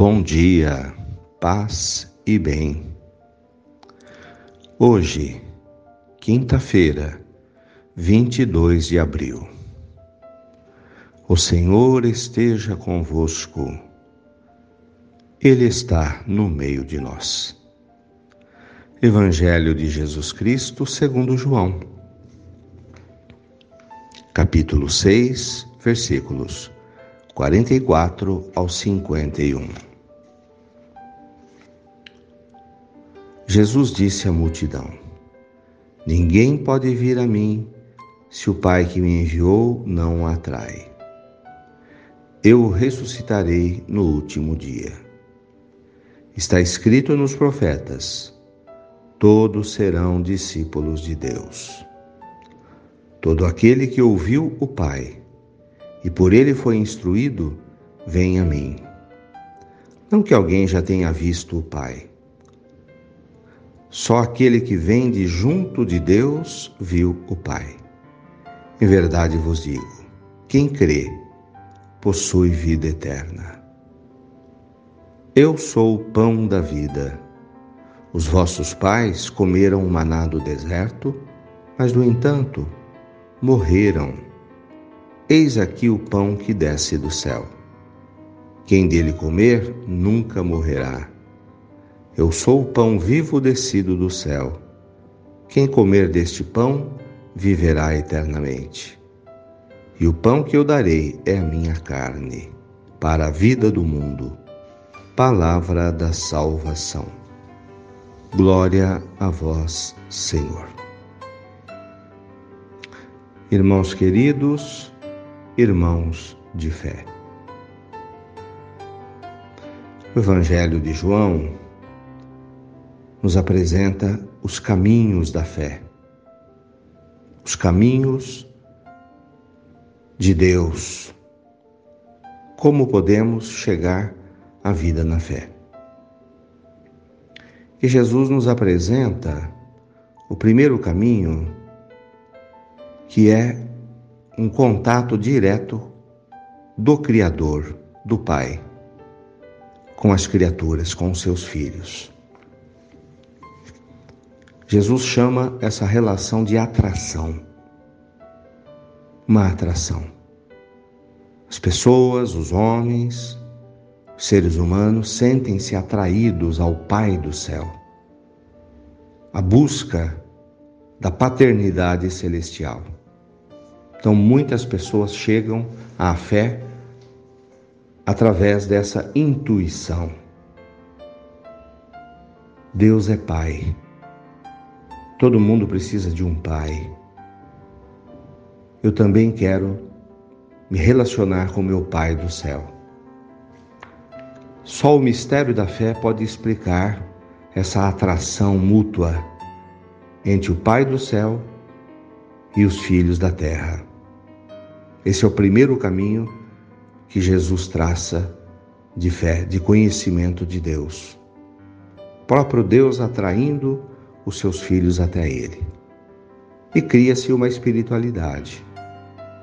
Bom dia, paz e bem. Hoje, quinta-feira, 22 de abril. O Senhor esteja convosco, Ele está no meio de nós. Evangelho de Jesus Cristo segundo João, capítulo 6, versículos 44 ao 51. Jesus disse à multidão: Ninguém pode vir a mim se o Pai que me enviou não o atrai. Eu o ressuscitarei no último dia. Está escrito nos profetas: todos serão discípulos de Deus. Todo aquele que ouviu o Pai e por ele foi instruído, vem a mim. Não que alguém já tenha visto o Pai só aquele que vem de junto de Deus viu o Pai. Em verdade vos digo: quem crê possui vida eterna. Eu sou o pão da vida. Os vossos pais comeram o maná do deserto, mas, no entanto, morreram. Eis aqui o pão que desce do céu. Quem dele comer nunca morrerá. Eu sou o pão vivo descido do céu. Quem comer deste pão viverá eternamente. E o pão que eu darei é a minha carne, para a vida do mundo. Palavra da salvação. Glória a vós, Senhor. Irmãos queridos, irmãos de fé. O Evangelho de João nos apresenta os caminhos da fé, os caminhos de Deus. Como podemos chegar à vida na fé? E Jesus nos apresenta o primeiro caminho, que é um contato direto do Criador, do Pai, com as criaturas, com os seus filhos. Jesus chama essa relação de atração. Uma atração. As pessoas, os homens, os seres humanos sentem-se atraídos ao Pai do céu. A busca da paternidade celestial. Então, muitas pessoas chegam à fé através dessa intuição. Deus é Pai. Todo mundo precisa de um pai. Eu também quero me relacionar com meu Pai do céu. Só o mistério da fé pode explicar essa atração mútua entre o Pai do céu e os filhos da terra. Esse é o primeiro caminho que Jesus traça de fé, de conhecimento de Deus. O próprio Deus atraindo os seus filhos até ele. E cria-se uma espiritualidade,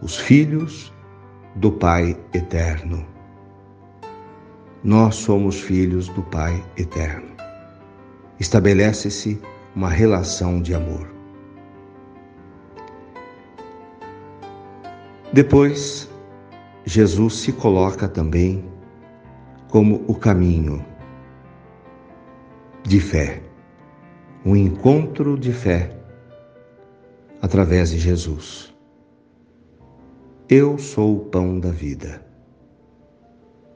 os filhos do Pai eterno. Nós somos filhos do Pai eterno. Estabelece-se uma relação de amor. Depois, Jesus se coloca também como o caminho de fé um encontro de fé através de Jesus. Eu sou o pão da vida,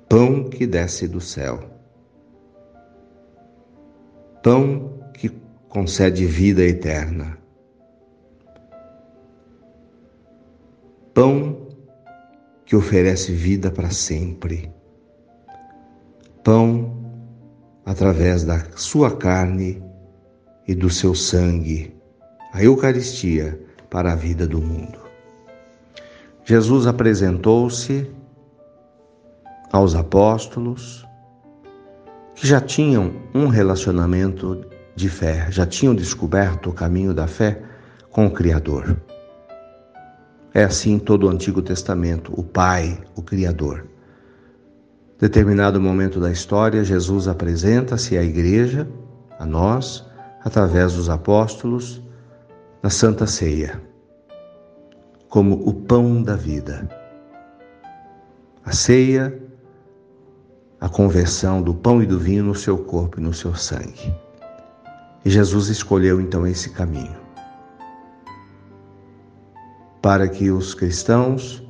pão que desce do céu, pão que concede vida eterna, pão que oferece vida para sempre, pão através da sua carne e do seu sangue, a Eucaristia para a vida do mundo. Jesus apresentou-se aos apóstolos que já tinham um relacionamento de fé, já tinham descoberto o caminho da fé com o Criador. É assim todo o Antigo Testamento, o Pai, o Criador. Determinado momento da história, Jesus apresenta-se à igreja, a nós, através dos apóstolos, na Santa Ceia, como o pão da vida. A ceia, a conversão do pão e do vinho no seu corpo e no seu sangue. E Jesus escolheu então esse caminho para que os cristãos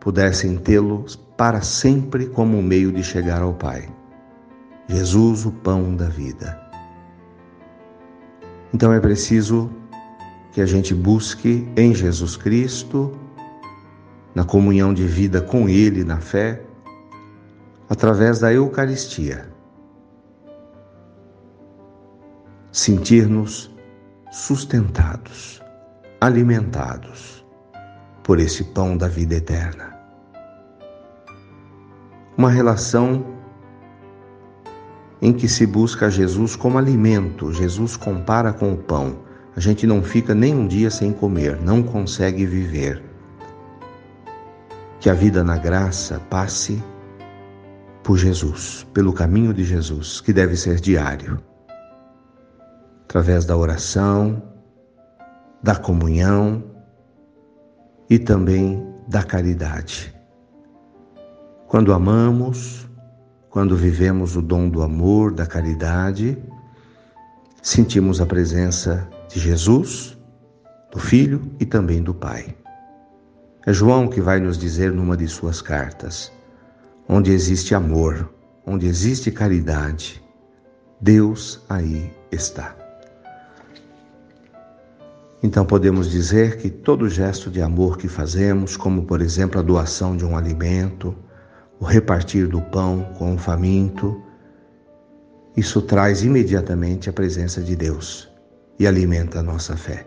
pudessem tê-lo para sempre como um meio de chegar ao Pai. Jesus, o pão da vida. Então é preciso que a gente busque em Jesus Cristo, na comunhão de vida com Ele, na fé, através da Eucaristia, sentir-nos sustentados, alimentados por esse pão da vida eterna. Uma relação em que se busca Jesus como alimento, Jesus compara com o pão. A gente não fica nem um dia sem comer, não consegue viver. Que a vida na graça passe por Jesus, pelo caminho de Jesus, que deve ser diário, através da oração, da comunhão, e também da caridade. Quando amamos, quando vivemos o dom do amor, da caridade, sentimos a presença de Jesus, do Filho e também do Pai. É João que vai nos dizer numa de suas cartas: onde existe amor, onde existe caridade, Deus aí está. Então podemos dizer que todo gesto de amor que fazemos, como por exemplo a doação de um alimento, o repartir do pão com o faminto, isso traz imediatamente a presença de Deus e alimenta a nossa fé.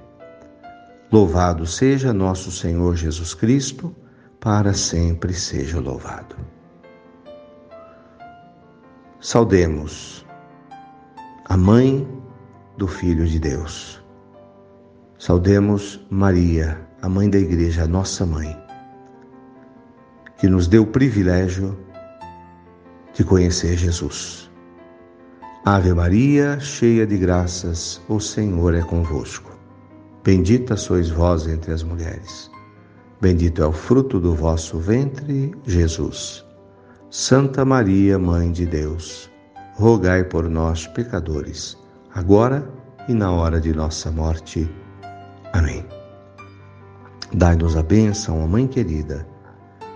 Louvado seja nosso Senhor Jesus Cristo, para sempre seja louvado. Saudemos a mãe do Filho de Deus Saudemos Maria, a mãe da Igreja, a nossa mãe, que nos deu o privilégio de conhecer Jesus. Ave Maria, cheia de graças, o Senhor é convosco. Bendita sois vós entre as mulheres. Bendito é o fruto do vosso ventre, Jesus. Santa Maria, Mãe de Deus, rogai por nós, pecadores, agora e na hora de nossa morte. Amém. Dai-nos a bênção, ó Mãe querida,